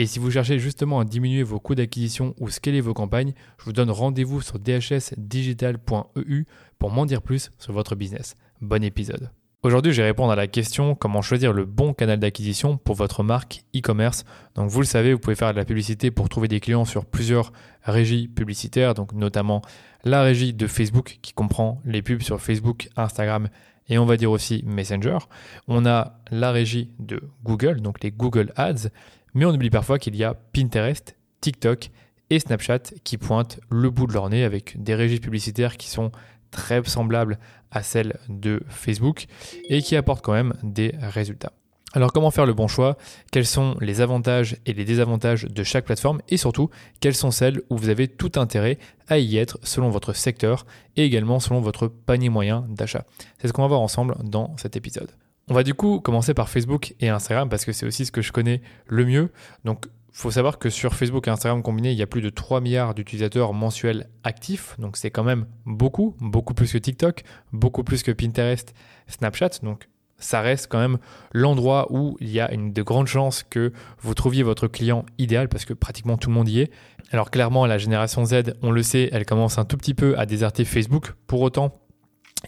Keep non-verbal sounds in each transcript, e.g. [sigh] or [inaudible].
Et si vous cherchez justement à diminuer vos coûts d'acquisition ou scaler vos campagnes, je vous donne rendez-vous sur dhsdigital.eu pour m'en dire plus sur votre business. Bon épisode. Aujourd'hui, je vais répondre à la question comment choisir le bon canal d'acquisition pour votre marque e-commerce? Donc, vous le savez, vous pouvez faire de la publicité pour trouver des clients sur plusieurs régies publicitaires, donc notamment la régie de Facebook qui comprend les pubs sur Facebook, Instagram et on va dire aussi Messenger. On a la régie de Google, donc les Google Ads, mais on oublie parfois qu'il y a Pinterest, TikTok et Snapchat qui pointent le bout de leur nez avec des régies publicitaires qui sont très semblables à celles de Facebook et qui apportent quand même des résultats. Alors comment faire le bon choix? Quels sont les avantages et les désavantages de chaque plateforme? Et surtout, quelles sont celles où vous avez tout intérêt à y être selon votre secteur et également selon votre panier moyen d'achat? C'est ce qu'on va voir ensemble dans cet épisode. On va du coup commencer par Facebook et Instagram parce que c'est aussi ce que je connais le mieux. Donc, il faut savoir que sur Facebook et Instagram combinés, il y a plus de 3 milliards d'utilisateurs mensuels actifs. Donc, c'est quand même beaucoup, beaucoup plus que TikTok, beaucoup plus que Pinterest, Snapchat. Donc, ça reste quand même l'endroit où il y a de grandes chances que vous trouviez votre client idéal parce que pratiquement tout le monde y est. Alors clairement, la génération Z, on le sait, elle commence un tout petit peu à déserter Facebook. Pour autant,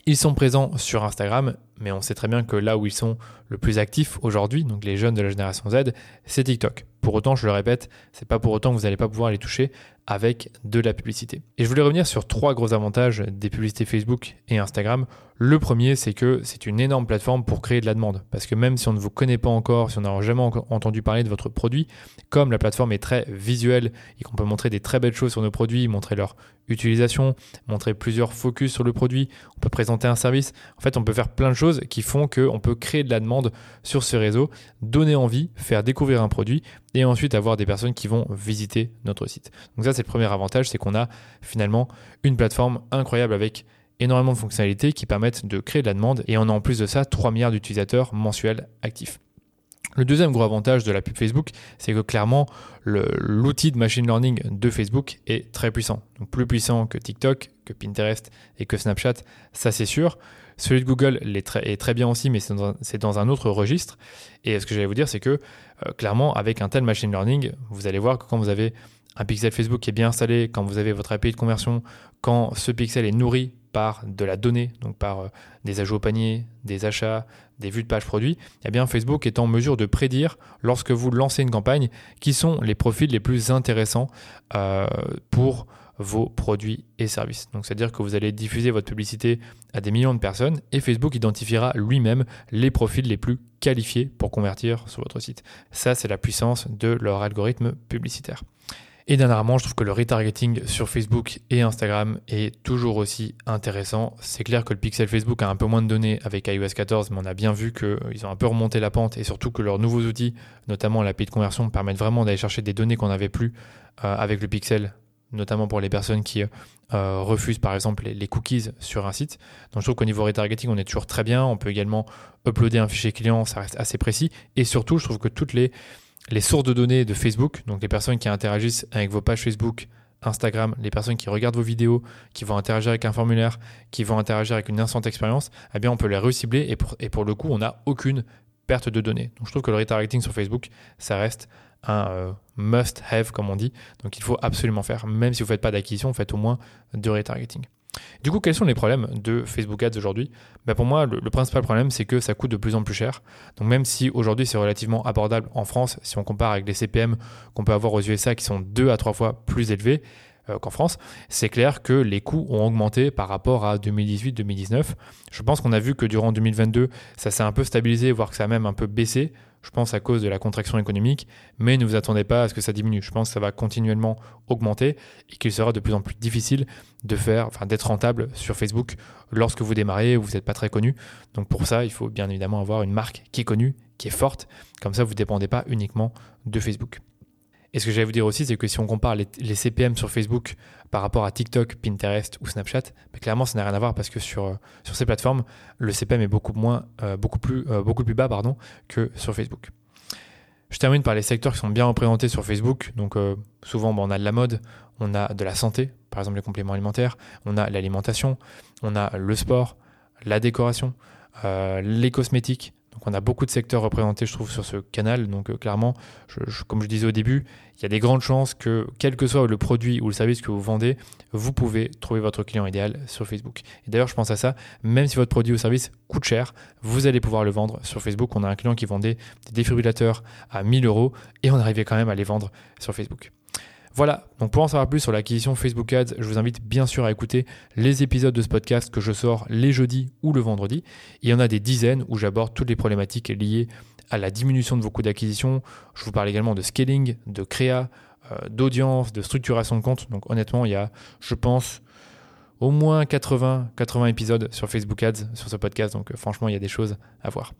ils sont présents sur Instagram, mais on sait très bien que là où ils sont le plus actifs aujourd'hui, donc les jeunes de la génération Z, c'est TikTok. Pour autant, je le répète, c'est pas pour autant que vous n'allez pas pouvoir les toucher avec de la publicité. Et je voulais revenir sur trois gros avantages des publicités Facebook et Instagram. Le premier, c'est que c'est une énorme plateforme pour créer de la demande. Parce que même si on ne vous connaît pas encore, si on n'a jamais entendu parler de votre produit, comme la plateforme est très visuelle et qu'on peut montrer des très belles choses sur nos produits, montrer leur utilisation, montrer plusieurs focus sur le produit, on peut présenter un service. En fait, on peut faire plein de choses qui font qu'on peut créer de la demande sur ce réseau, donner envie, faire découvrir un produit et ensuite avoir des personnes qui vont visiter notre site. Donc ça, c'est le premier avantage, c'est qu'on a finalement une plateforme incroyable avec énormément de fonctionnalités qui permettent de créer de la demande et on a en plus de ça 3 milliards d'utilisateurs mensuels actifs. Le deuxième gros avantage de la pub Facebook, c'est que clairement, l'outil de machine learning de Facebook est très puissant. Donc plus puissant que TikTok, que Pinterest et que Snapchat, ça c'est sûr. Celui de Google est très, bien aussi, mais c'est dans, un autre registre. Et ce que j'allais vous dire, c'est que euh, clairement, avec un tel machine learning, vous allez voir que quand vous avez un pixel Facebook qui est bien installé, quand vous avez votre API de conversion, quand ce pixel est nourri par de la donnée, donc par euh, des ajouts au panier, des achats, des vues de page produits, eh bien Facebook est en mesure de prédire lorsque vous lancez une campagne qui sont les profils les plus intéressants euh, pour vos produits et services. Donc c'est-à-dire que vous allez diffuser votre publicité à des millions de personnes et Facebook identifiera lui-même les profils les plus qualifiés pour convertir sur votre site. Ça, c'est la puissance de leur algorithme publicitaire. Et dernièrement, je trouve que le retargeting sur Facebook et Instagram est toujours aussi intéressant. C'est clair que le pixel Facebook a un peu moins de données avec iOS 14, mais on a bien vu qu'ils ont un peu remonté la pente et surtout que leurs nouveaux outils, notamment l'API de conversion, permettent vraiment d'aller chercher des données qu'on n'avait plus euh, avec le pixel notamment pour les personnes qui euh, refusent par exemple les, cookies sur un site. Donc je trouve qu'au niveau retargeting, on est toujours très bien. On peut également uploader un fichier client, ça reste assez précis. Et surtout, je trouve que toutes les, les sources de données de Facebook, donc les personnes qui interagissent avec vos pages Facebook, Instagram, les personnes qui regardent vos vidéos, qui vont interagir avec un formulaire, qui vont interagir avec une instant expérience, eh bien on peut les recibler et pour, et pour le coup, on n'a aucune perte de données. Donc je trouve que le retargeting sur Facebook, ça reste un euh, must-have, comme on dit. Donc il faut absolument faire. Même si vous ne faites pas d'acquisition, faites au moins de retargeting. Du coup, quels sont les problèmes de Facebook Ads aujourd'hui? Ben Pour moi, le, principal problème, c'est que ça coûte de plus en plus cher. Donc même si aujourd'hui c'est relativement abordable en France, si on compare avec les CPM qu'on peut avoir aux USA qui sont deux à trois fois plus élevés, qu'en France, c'est clair que les coûts ont augmenté par rapport à 2018-2019. Je pense qu'on a vu que durant 2022, ça s'est un peu stabilisé, voire que ça a même un peu baissé je pense à cause de la contraction économique, mais ne vous attendez pas à ce que ça diminue. Je pense que ça va continuellement augmenter et qu'il sera de plus en plus difficile de faire, enfin, d'être rentable sur Facebook lorsque vous démarrez ou vous n'êtes pas très connu. Donc pour ça, il faut bien évidemment avoir une marque qui est connue, qui est forte. Comme ça, vous ne dépendez pas uniquement de Facebook. Et ce que j'allais vous dire aussi, c'est que si on compare les, CPM sur Facebook par rapport à TikTok, Pinterest ou Snapchat, clairement, ça n'a rien à voir parce que sur, euh, sur ces plateformes, le CPM est beaucoup, moins, euh, beaucoup, plus, euh, beaucoup plus bas pardon, que sur Facebook. Je termine par les secteurs qui sont bien représentés sur Facebook. Donc souvent, bah, on a de la mode, on a de la santé, par exemple les compléments alimentaires, on a l'alimentation, on a le sport, la décoration, les cosmétiques, donc on a beaucoup de secteurs représentés, je trouve, sur ce canal. Donc euh, clairement, comme je disais au début, il y a des grandes chances que, quel que soit le produit ou le service que vous vendez, vous pouvez trouver votre client idéal sur Facebook. Et d'ailleurs, je pense à ça, même si votre produit ou service coûte cher, vous allez pouvoir le vendre sur Facebook. On a un client qui vendait des défibrillateurs à 1000 euros et on arrivait quand même à les vendre sur Facebook. Voilà, donc pour en savoir plus sur l'acquisition Facebook Ads, je vous invite bien sûr à écouter les épisodes de ce podcast que je sors les jeudis ou le vendredi. Il y en a des dizaines où j'aborde toutes les problématiques liées à la diminution de vos coûts d'acquisition. Je vous parle également de scaling, de créa, euh, d'audience, de structuration de compte. Donc honnêtement, il y a, je pense, au moins 80, 80 épisodes sur Facebook Ads sur ce podcast. Donc euh, franchement, il y a des choses à voir.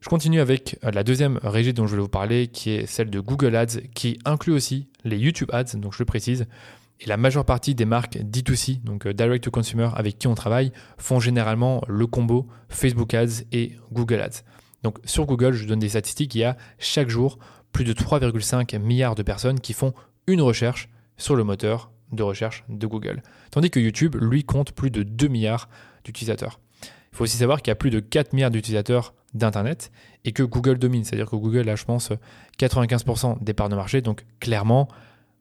Je continue avec euh, la deuxième régie dont je voulais vous parler, qui est celle de Google Ads, qui inclut aussi les YouTube Ads, donc je le précise. Et la majeure partie des marques D2C, donc euh, Direct to Consumer, avec qui on travaille, font généralement le combo Facebook Ads et Google Ads. Donc sur Google, je donne des statistiques, il y a chaque jour plus de 3,5 milliards de personnes qui font une recherche sur le moteur de recherche de Google. Tandis que YouTube, lui, compte plus de 2 milliards d'utilisateurs. Il faut aussi savoir qu'il y a plus de 4 milliards d'utilisateurs d'Internet et que Google domine. C'est-à-dire que Google a, je pense, 95% des parts de marché. Donc clairement,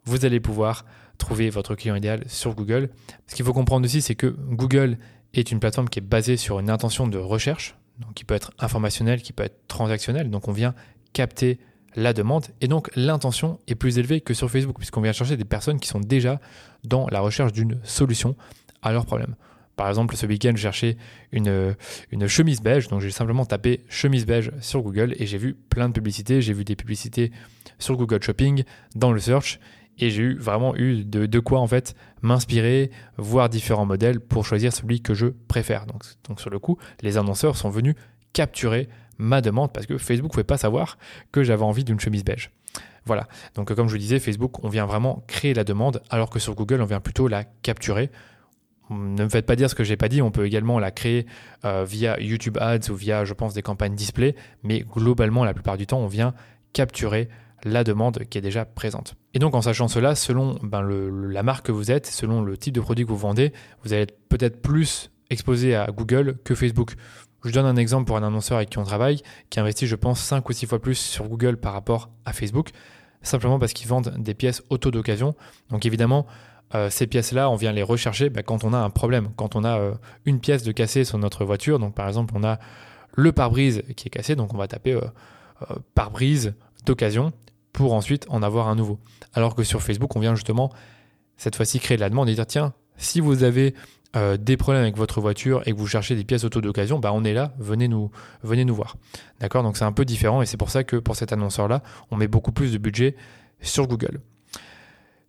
vous allez pouvoir trouver votre client idéal sur Google. Ce qu'il faut comprendre aussi, c'est que Google est une plateforme qui est basée sur une intention de recherche, donc qui peut être informationnelle, qui peut être transactionnelle. Donc on vient capter la demande et donc l'intention est plus élevée que sur Facebook puisqu'on vient chercher des personnes qui sont déjà dans la recherche d'une solution à leurs problèmes. Par exemple, ce week-end, je cherchais une, une chemise beige, donc j'ai simplement tapé chemise beige sur Google et j'ai vu plein de publicités. J'ai vu des publicités sur Google Shopping, dans le search, et j'ai vraiment eu de, quoi en fait m'inspirer, voir différents modèles pour choisir celui que je préfère. Donc, donc sur le coup, les annonceurs sont venus capturer ma demande parce que Facebook ne pouvait pas savoir que j'avais envie d'une chemise beige. Voilà, donc comme je vous disais, Facebook, on vient vraiment créer la demande, alors que sur Google, on vient plutôt la capturer ne me faites pas dire ce que j'ai pas dit, on peut également la créer euh, via YouTube Ads ou via, je pense, des campagnes display, mais globalement, la plupart du temps, on vient capturer la demande qui est déjà présente. Et donc en sachant cela, selon ben, la marque que vous êtes, selon le type de produit que vous vendez, vous allez être peut-être plus exposé à Google que Facebook. Je donne un exemple pour un annonceur avec qui on travaille, qui investit, je pense, 5 ou 6 fois plus sur Google par rapport à Facebook, simplement parce qu'ils vendent des pièces auto d'occasion. Donc évidemment, euh, ces pièces-là, on vient les rechercher bah, quand on a un problème, quand on a euh, une pièce de cassée sur notre voiture. Donc par exemple, on a le pare-brise qui est cassé, donc on va taper euh, pare-brise d'occasion pour ensuite en avoir un nouveau. Alors que sur Facebook, on vient justement cette fois-ci créer de la demande et dire tiens, si vous avez des problèmes avec votre voiture et que vous cherchez des pièces auto d'occasion, bah on est là, venez nous, venez nous voir. D'accord? Donc c'est un peu différent et c'est pour ça que pour cet annonceur-là, on met beaucoup plus de budget sur Google.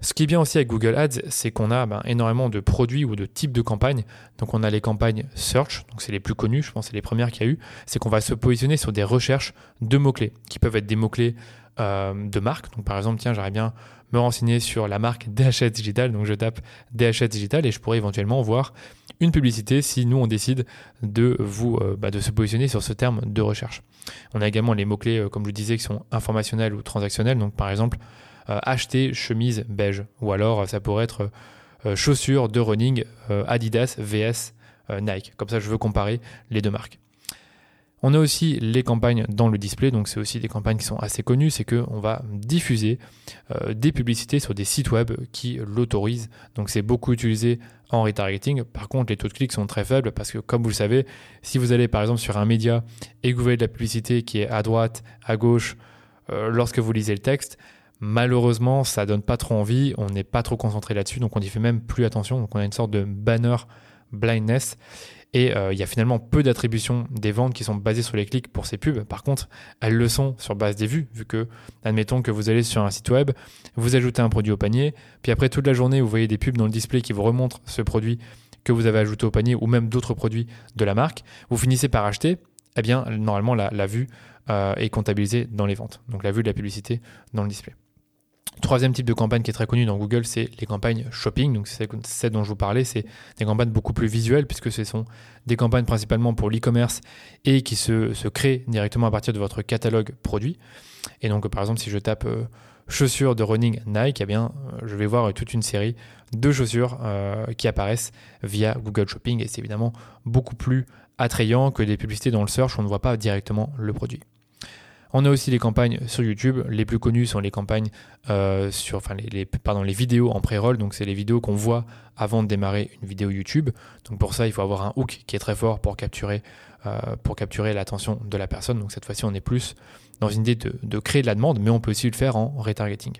Ce qui est bien aussi avec Google Ads, c'est qu'on a ben, énormément de produits ou de types de campagnes. Donc on a les campagnes search, donc c'est les plus connues, je pense c'est les premières qu'il y a eu. C'est qu'on va se positionner sur des recherches de mots-clés, qui peuvent être des mots-clés euh, de marque. Donc par exemple, tiens, j'aimerais bien me renseigner sur la marque [laughs] DHS Digital. Donc je tape DHS Digital et je pourrais éventuellement voir une publicité si nous on décide de vous euh, bah, de se positionner sur ce terme de recherche. On a également les mots-clés, euh, comme je le disais, qui sont informationnels ou transactionnels. Donc par exemple, acheter chemise beige. Ou alors, ça pourrait être euh, chaussures de running euh, Adidas vs Nike. Comme ça, je veux comparer les deux marques. On a aussi les campagnes dans le display, donc c'est aussi des campagnes qui sont assez connues, c'est qu'on va diffuser des publicités sur des sites web qui l'autorisent. Donc c'est beaucoup utilisé en retargeting. Par contre, les taux de clics sont très faibles parce que comme vous le savez, si vous allez par exemple sur un média et que vous voyez de la publicité qui est à droite, à gauche, lorsque vous lisez le texte, Malheureusement, ça donne pas trop envie, on n'est pas trop concentré là-dessus, donc on y fait même plus attention. Donc on a une sorte de banner blindness et euh, il y a finalement peu d'attributions des ventes qui sont basées sur les clics pour ces pubs. Par contre, elles le sont sur base des vues, vu que, admettons que vous allez sur un site web, vous ajoutez un produit au panier, puis après toute la journée, vous voyez des pubs dans le display qui vous remontrent ce produit que vous avez ajouté au panier ou même d'autres produits de la marque. Vous finissez par acheter, eh bien, normalement, la, vue euh, est comptabilisée dans les ventes. Donc la vue de la publicité dans le display. Troisième type de campagne qui est très connu dans Google, c'est les campagnes shopping. Donc, c'est celle dont je vous parlais, c'est des campagnes beaucoup plus visuelles puisque ce sont des campagnes principalement pour l'e-commerce et qui se, créent directement à partir de votre catalogue produit. Et donc, par exemple, si je tape euh, chaussures de running Nike, eh bien, euh, je vais voir toute une série de chaussures euh, qui apparaissent via Google Shopping et c'est évidemment beaucoup plus attrayant que des publicités dans le search où on ne voit pas directement le produit. On a aussi les campagnes sur YouTube. Les plus connues sont les campagnes euh, sur, enfin les, vidéos en pré-roll. Donc c'est les vidéos qu'on voit avant de démarrer une vidéo YouTube. Donc pour ça, il faut avoir un hook qui est très fort pour capturer, euh, l'attention de la personne. Donc cette fois-ci, on est plus dans une idée de créer de la demande, mais on peut aussi le faire en retargeting.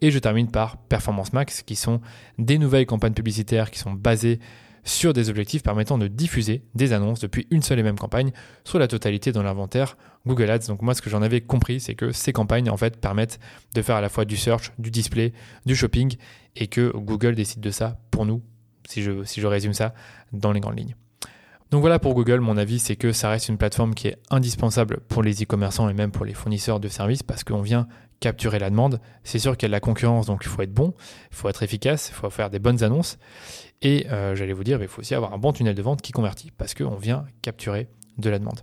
Et je termine par Performance Max, qui sont des nouvelles campagnes publicitaires qui sont basées sur des objectifs permettant de diffuser des annonces depuis une seule et même campagne sur la totalité dans l'inventaire Google Ads. Donc moi ce que j'en avais compris c'est que ces campagnes en fait permettent de faire à la fois du search, du display, du shopping et que Google décide de ça pour nous, si je, si je résume ça dans les grandes lignes. Donc voilà pour Google, mon avis c'est que ça reste une plateforme qui est indispensable pour les e-commerçants et même pour les fournisseurs de services parce qu'on vient capturer la demande. C'est sûr qu'il y a de la concurrence, donc il faut être bon, il faut être efficace, il faut faire des bonnes annonces. Et euh, j'allais vous dire, il faut aussi avoir un bon tunnel de vente qui convertit parce qu'on vient capturer de la demande.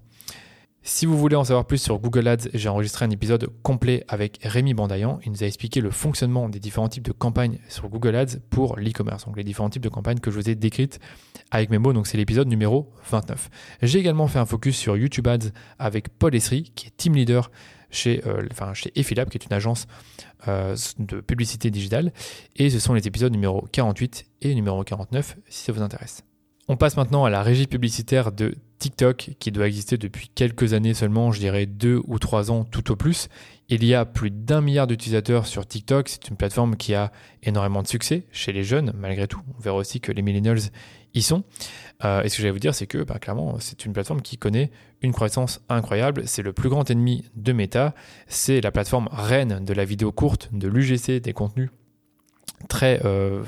Si vous voulez en savoir plus sur Google Ads, j'ai enregistré un épisode complet avec Rémi Bandayan. Il nous a expliqué le fonctionnement des différents types de campagnes sur Google Ads pour l'e-commerce. Donc les différents types de campagnes que je vous ai décrites avec mes mots. Donc c'est l'épisode numéro 29. J'ai également fait un focus sur YouTube Ads avec Paul Esri, qui est team leader chez, euh, enfin, chez Effilab, qui est une agence euh, de publicité digitale. Et ce sont les épisodes numéro 48 et numéro 49 si ça vous intéresse. On passe maintenant à la régie publicitaire de TikTok qui doit exister depuis quelques années seulement, je dirais deux ou trois ans tout au plus. Il y a plus d'un milliard d'utilisateurs sur TikTok. C'est une plateforme qui a énormément de succès chez les jeunes, malgré tout. On verra aussi que les millennials y sont. Euh, et ce que j'allais vous dire, c'est que bah, clairement, c'est une plateforme qui connaît une croissance incroyable. C'est le plus grand ennemi de Meta. C'est la plateforme reine de la vidéo courte, de l'UGC, des contenus très, euh,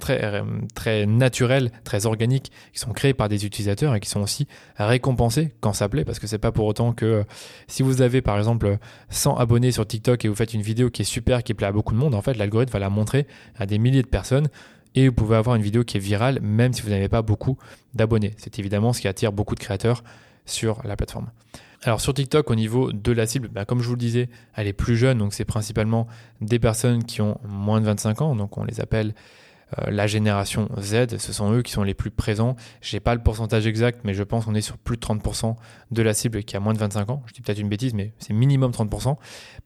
très, euh, très naturels, très organiques, qui sont créés par des utilisateurs et qui sont aussi récompensés quand ça plaît, parce que c'est pas pour autant que si vous avez par exemple 100 abonnés sur TikTok et vous faites une vidéo qui est super, qui plaît à beaucoup de monde, en fait l'algorithme va la montrer à des milliers de personnes et vous pouvez avoir une vidéo qui est virale même si vous n'avez pas beaucoup d'abonnés. C'est évidemment ce qui attire beaucoup de créateurs sur la plateforme. Alors sur TikTok, au niveau de la cible, bah, comme je vous le disais, elle est plus jeune, donc c'est principalement des personnes qui ont moins de 25 ans, donc on les appelle euh, la génération Z, ce sont eux qui sont les plus présents. Je n'ai pas le pourcentage exact, mais je pense qu'on est sur plus de 30% de la cible qui a moins de 25 ans. Je dis peut-être une bêtise, mais c'est minimum 30%.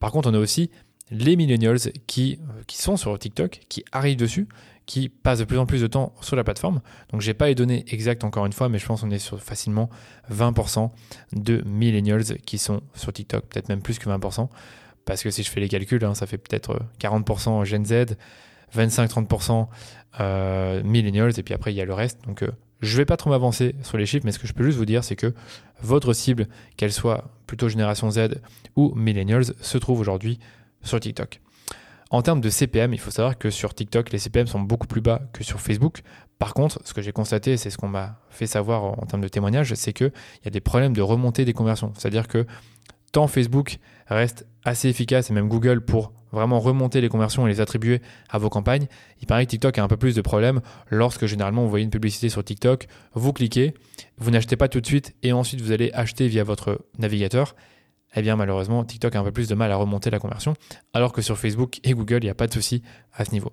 Par contre, on a aussi les millennials qui, euh, qui sont sur TikTok, qui arrivent dessus, qui passent de plus en plus de temps sur la plateforme. Donc j'ai pas les données exactes encore une fois, mais je pense qu'on est sur facilement 20% de millennials qui sont sur TikTok, peut-être même plus que 20%, parce que si je fais les calculs, hein, ça fait peut-être 40% Gen Z, 25-30% euh, millennials, et puis après il y a le reste. Donc euh, je vais pas trop m'avancer sur les chiffres, mais ce que je peux juste vous dire, c'est que votre cible, qu'elle soit plutôt génération Z ou millennials, se trouve aujourd'hui sur TikTok. En termes de CPM, il faut savoir que sur TikTok, les CPM sont beaucoup plus bas que sur Facebook. Par contre, ce que j'ai constaté, c'est ce qu'on m'a fait savoir en termes de témoignages, c'est qu'il y a des problèmes de remontée des conversions. C'est-à-dire que tant Facebook reste assez efficace, et même Google, pour vraiment remonter les conversions et les attribuer à vos campagnes, il paraît que TikTok a un peu plus de problèmes lorsque généralement vous voyez une publicité sur TikTok, vous cliquez, vous n'achetez pas tout de suite et ensuite vous allez acheter via votre navigateur eh bien malheureusement TikTok a un peu plus de mal à remonter la conversion, alors que sur Facebook et Google, il n'y a pas de souci à ce niveau.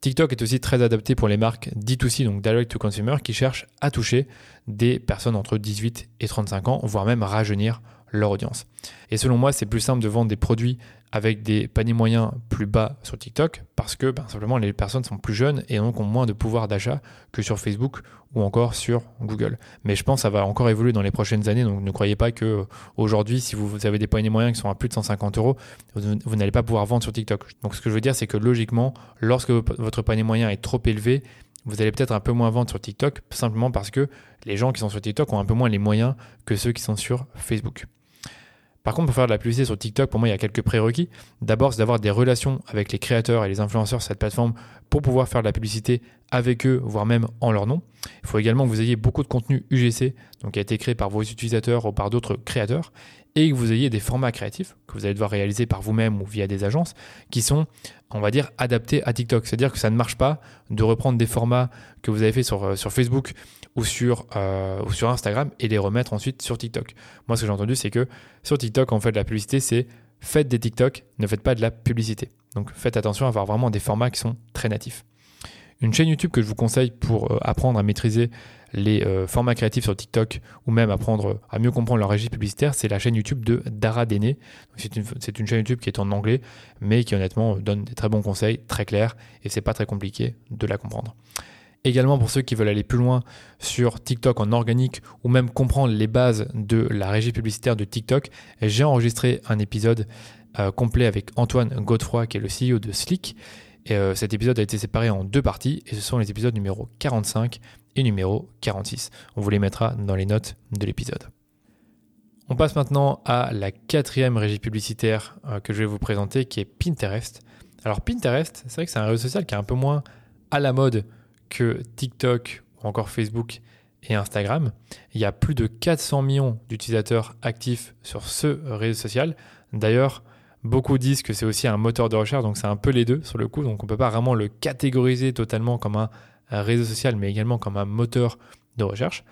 TikTok est aussi très adapté pour les marques D2C, donc Direct to Consumer, qui cherchent à toucher des personnes entre 18 et 35 ans, voire même rajeunir leur audience. Et selon moi, c'est plus simple de vendre des produits avec des paniers moyens plus bas sur TikTok parce que ben, simplement les personnes sont plus jeunes et donc ont moins de pouvoir d'achat que sur Facebook ou encore sur Google. Mais je pense que ça va encore évoluer dans les prochaines années, donc ne croyez pas que euh, aujourd'hui, si vous avez des paniers moyens qui sont à plus de 150 euros, vous, n'allez pas pouvoir vendre sur TikTok. Donc ce que je veux dire, c'est que logiquement, lorsque votre panier moyen est trop élevé, vous allez peut-être un peu moins vendre sur TikTok, simplement parce que les gens qui sont sur TikTok ont un peu moins les moyens que ceux qui sont sur Facebook. Par contre, pour faire de la publicité sur TikTok, pour moi, il y a quelques prérequis. D'abord, c'est d'avoir des relations avec les créateurs et les influenceurs sur cette plateforme pour pouvoir faire de la publicité avec eux, voire même en leur nom. Il faut également que vous ayez beaucoup de contenu UGC, donc qui a été créé par vos utilisateurs ou par d'autres créateurs, et que vous ayez des formats créatifs que vous allez devoir réaliser par vous-même ou via des agences qui sont, on va dire, adaptés à TikTok. C'est-à-dire que ça ne marche pas de reprendre des formats que vous avez fait sur, euh, Facebook ou sur, euh, ou sur Instagram et les remettre ensuite sur TikTok. Moi, ce que j'ai entendu, c'est que sur TikTok, en fait, la publicité, c'est faites des TikTok, ne faites pas de la publicité. Donc faites attention à avoir vraiment des formats qui sont très natifs. Une chaîne YouTube que je vous conseille pour euh, apprendre à maîtriser les euh, formats créatifs sur TikTok ou même apprendre à mieux comprendre leur régie publicitaire, c'est la chaîne YouTube de Dara Dene. C'est une, chaîne YouTube qui est en anglais, mais qui honnêtement donne des très bons conseils, très clairs, et c'est pas très compliqué de la comprendre. Également pour ceux qui veulent aller plus loin sur TikTok en organique ou même comprendre les bases de la régie publicitaire de TikTok, j'ai enregistré un épisode euh, complet avec Antoine Godefroy qui est le CEO de Slick. Et euh, cet épisode a été séparé en deux parties et ce sont les épisodes numéro 45 et numéro 46. On vous les mettra dans les notes de l'épisode. On passe maintenant à la quatrième régie publicitaire euh, que je vais vous présenter qui est Pinterest. Alors Pinterest, c'est vrai que c'est un réseau social qui est un peu moins à la mode que TikTok ou encore Facebook et Instagram. Il y a plus de 400 millions d'utilisateurs actifs sur ce réseau social. D'ailleurs, beaucoup disent que c'est aussi un moteur de recherche, donc c'est un peu les deux sur le coup. Donc on ne peut pas vraiment le catégoriser totalement comme un réseau social, mais également comme un moteur de recherche.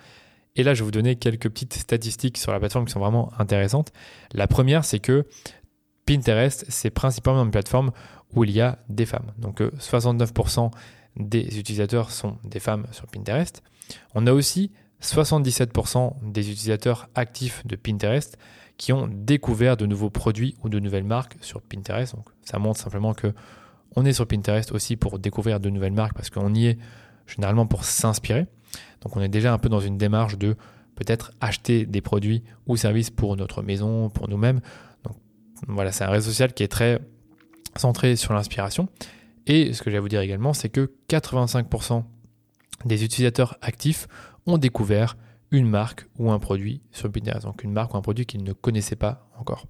Et là, je vais vous donner quelques petites statistiques sur la plateforme qui sont vraiment intéressantes. La première, c'est que Pinterest, c'est principalement une plateforme où il y a des femmes. Donc 69% des utilisateurs sont des femmes sur Pinterest. On a aussi 77% des utilisateurs actifs de Pinterest qui ont découvert de nouveaux produits ou de nouvelles marques sur Pinterest. Donc ça montre simplement que on est sur Pinterest aussi pour découvrir de nouvelles marques parce qu'on y est généralement pour s'inspirer. Donc on est déjà un peu dans une démarche de peut-être acheter des produits ou services pour notre maison, pour nous-mêmes. Donc voilà, c'est un réseau social qui est très centré sur l'inspiration. Et ce que j'ai à vous dire également, c'est que 85% des utilisateurs actifs ont découvert une marque ou un produit sur Pinterest. Donc une marque ou un produit qu'ils ne connaissaient pas encore.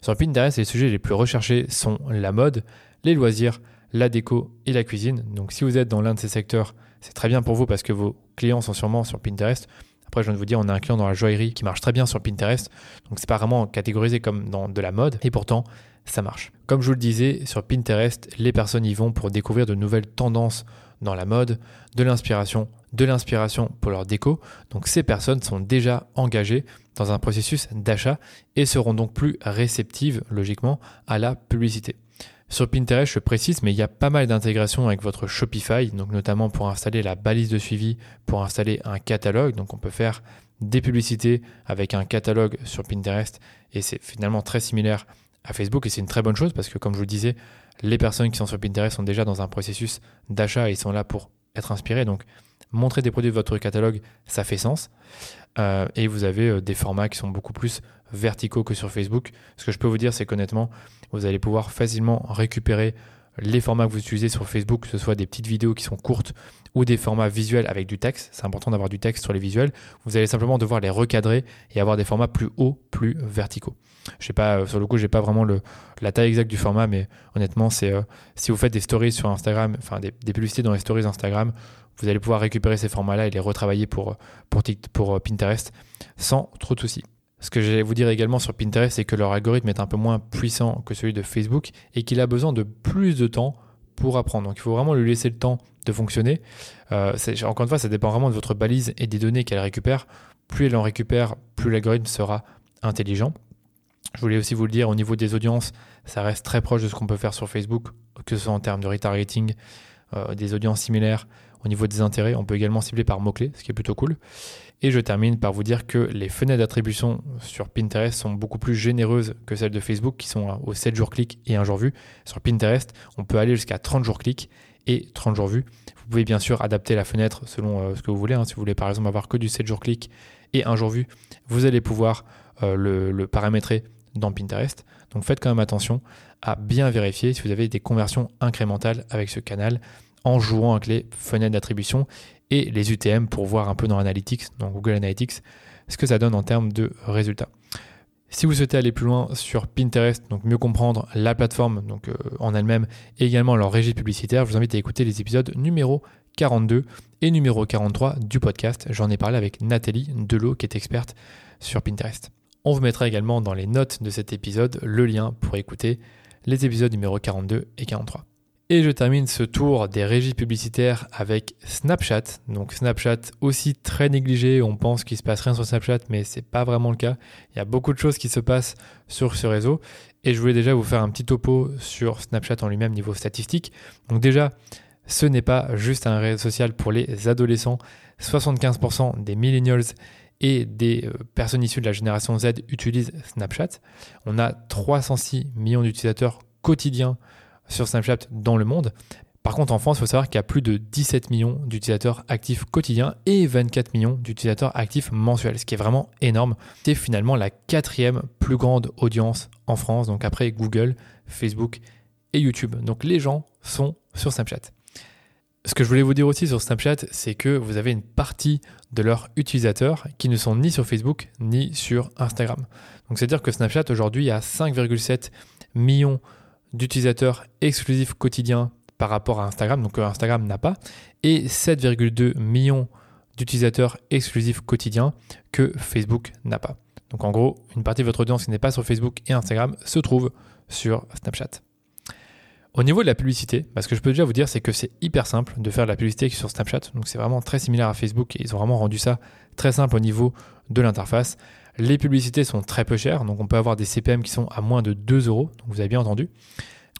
Sur Pinterest, les sujets les plus recherchés sont la mode, les loisirs, la déco et la cuisine. Donc si vous êtes dans l'un de ces secteurs, c'est très bien pour vous parce que vos clients sont sûrement sur Pinterest. Après, je viens de vous dire, on a un client dans la joaillerie qui marche très bien sur Pinterest. Donc c'est pas vraiment catégorisé comme dans de la mode. Et pourtant, ça marche. Comme je vous le disais, sur Pinterest, les personnes y vont pour découvrir de nouvelles tendances dans la mode, de l'inspiration, de l'inspiration pour leur déco. Donc ces personnes sont déjà engagées dans un processus d'achat et seront donc plus réceptives, logiquement, à la publicité. Sur Pinterest, je précise, mais il y a pas mal d'intégrations avec votre Shopify, donc notamment pour installer la balise de suivi, pour installer un catalogue. Donc on peut faire des publicités avec un catalogue sur Pinterest et c'est finalement très similaire à Facebook et c'est une très bonne chose parce que comme je vous le disais, les personnes qui sont sur Pinterest sont déjà dans un processus d'achat et ils sont là pour être inspirés. Donc montrer des produits de votre catalogue, ça fait sens. Euh, et vous avez euh, des formats qui sont beaucoup plus verticaux que sur Facebook. Ce que je peux vous dire, c'est qu'honnêtement, vous allez pouvoir facilement récupérer les formats que vous utilisez sur Facebook, que ce soit des petites vidéos qui sont courtes ou des formats visuels avec du texte. C'est important d'avoir du texte sur les visuels. Vous allez simplement devoir les recadrer et avoir des formats plus hauts, plus verticaux. Je sais pas, euh, sur le coup, j'ai pas vraiment la taille exacte du format, mais honnêtement, c'est si vous faites des stories sur Instagram, enfin des, publicités dans les stories Instagram, vous allez pouvoir récupérer ces formats-là et les retravailler pour, euh, Pinterest sans trop de soucis. Ce que je vais vous dire également sur Pinterest, c'est que leur algorithme est un peu moins puissant que celui de Facebook et qu'il a besoin de plus de temps pour apprendre. Donc il faut vraiment lui laisser le temps de fonctionner. encore une fois, ça dépend vraiment de votre balise et des données qu'elle récupère. Plus elle en récupère, plus l'algorithme sera intelligent. Je voulais aussi vous le dire, au niveau des audiences, ça reste très proche de ce qu'on peut faire sur Facebook, que ce soit en termes de retargeting, euh, des audiences similaires au niveau des intérêts. On peut également cibler par mots-clés, ce qui est plutôt cool. Et je termine par vous dire que les fenêtres d'attribution sur Pinterest sont beaucoup plus généreuses que celles de Facebook qui sont au 7 jours clic et 1 jour vu. Sur Pinterest, on peut aller jusqu'à 30 jours clic et 30 jours vu. Vous pouvez bien sûr adapter la fenêtre selon euh, ce que vous voulez. Hein. Si vous voulez par exemple avoir que du 7 jours clic et 1 jour vu, vous allez pouvoir euh, le paramétrer dans Pinterest. Donc faites quand même attention à bien vérifier si vous avez des conversions incrémentales avec ce canal en jouant avec les fenêtres d'attribution et les UTM pour voir un peu dans Analytics, dans Google Analytics, ce que ça donne en termes de résultats. Si vous souhaitez aller plus loin sur Pinterest, donc mieux comprendre la plateforme donc, euh, en elle-même et également leur régie publicitaire, je vous invite à écouter les épisodes numéro 42 et numéro 43 du podcast. J'en ai parlé avec Nathalie Delot qui est experte sur Pinterest. On vous mettra également dans les notes de cet épisode le lien pour écouter les épisodes numéro 42 et 43. Et je termine ce tour des régies publicitaires avec Snapchat. Donc Snapchat aussi très négligé, on pense qu'il se passe rien sur Snapchat, mais c'est pas vraiment le cas. Il y a beaucoup de choses qui se passent sur ce réseau. Et je voulais déjà vous faire un petit topo sur Snapchat en lui-même niveau statistique. Donc déjà, ce n'est pas juste un réseau social pour les adolescents. 75% des millennials et des euh, personnes issues de la génération Z utilisent Snapchat. On a 306 millions d'utilisateurs quotidiens sur Snapchat dans le monde. Par contre, en France, il faut savoir qu'il y a plus de 17 millions d'utilisateurs actifs quotidiens et 24 millions d'utilisateurs actifs mensuels, ce qui est vraiment énorme. C'est finalement la quatrième plus grande audience en France, donc après Google, Facebook et YouTube. Donc les gens sont sur Snapchat. Ce que je voulais vous dire aussi sur Snapchat, c'est que vous avez une partie de leurs utilisateurs qui ne sont ni sur Facebook ni sur Instagram. Donc c'est-à-dire que Snapchat aujourd'hui a 5,7 millions d'utilisateurs exclusifs quotidiens par rapport à Instagram, donc Instagram n'a pas, et 7,2 millions d'utilisateurs exclusifs quotidiens que Facebook n'a pas. Donc en gros, une partie de votre audience qui n'est pas sur Facebook et Instagram se trouve sur Snapchat. Au niveau de la publicité, bah, ce que je peux déjà vous dire, c'est que c'est hyper simple de faire de la publicité sur Snapchat. Donc c'est vraiment très similaire à Facebook et ils ont vraiment rendu ça très simple au niveau de l'interface. Les publicités sont très peu chères, donc on peut avoir des CPM qui sont à moins de 2 euros, vous avez bien entendu.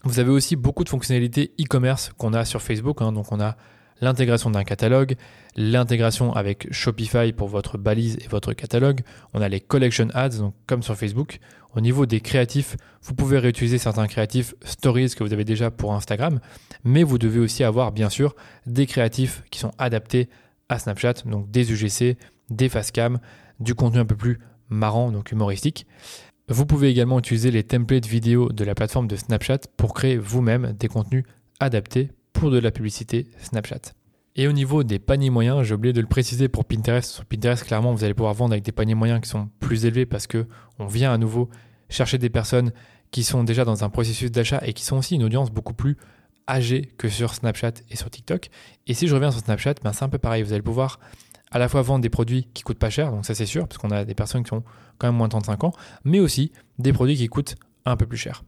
Vous avez aussi beaucoup de fonctionnalités e-commerce qu'on a sur Facebook, hein. donc on a l'intégration d'un catalogue, l'intégration avec Shopify pour votre balise et votre catalogue. On a les collection ads, donc comme sur Facebook. Au niveau des créatifs, vous pouvez réutiliser certains créatifs stories que vous avez déjà pour Instagram, mais vous devez aussi avoir bien sûr des créatifs qui sont adaptés à Snapchat, donc des UGC, des facecam, du contenu un peu plus marrant, donc humoristique. Vous pouvez également utiliser les templates vidéo de la plateforme de Snapchat pour créer vous-même des contenus adaptés de la publicité Snapchat. Et au niveau des paniers moyens, j'ai oublié de le préciser pour Pinterest. Sur Pinterest, clairement, vous allez pouvoir vendre avec des paniers moyens qui sont plus élevés parce que on vient à nouveau chercher des personnes qui sont déjà dans un processus d'achat et qui sont aussi une audience beaucoup plus âgée que sur Snapchat et sur TikTok. Et si je reviens sur Snapchat, ben c'est un peu pareil. Vous allez pouvoir à la fois vendre des produits qui coûtent pas cher, donc ça c'est sûr, parce qu'on a des personnes qui ont quand même moins de 35 ans, mais aussi des produits qui coûtent un peu plus cher.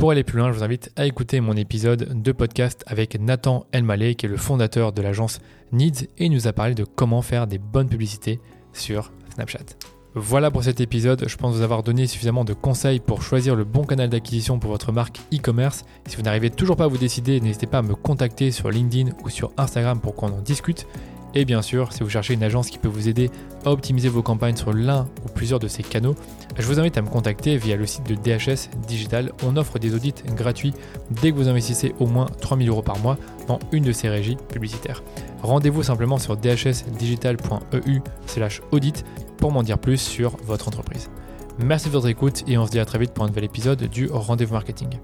Pour aller plus loin, je vous invite à écouter mon épisode de podcast avec Nathan Elmaleh, qui est le fondateur de l'agence Needs, et il nous a parlé de comment faire des bonnes publicités sur Snapchat. Voilà pour cet épisode, je pense vous avoir donné suffisamment de conseils pour choisir le bon canal d'acquisition pour votre marque e-commerce. Si vous n'arrivez toujours pas à vous décider, n'hésitez pas à me contacter sur LinkedIn ou sur Instagram pour qu'on en discute. Et bien sûr, si vous cherchez une agence qui peut vous aider à optimiser vos campagnes sur l'un ou plusieurs de ces canaux, je vous invite à me contacter via le site de DHS Digital. On offre des audits gratuits dès que vous investissez au moins 3000 euros par mois dans une de ces régies publicitaires. Rendez-vous simplement sur dhsdigital.eu audit pour m'en dire plus sur votre entreprise. Merci de votre écoute et on se dit à très vite pour un nouvel épisode du Rendez-vous Marketing.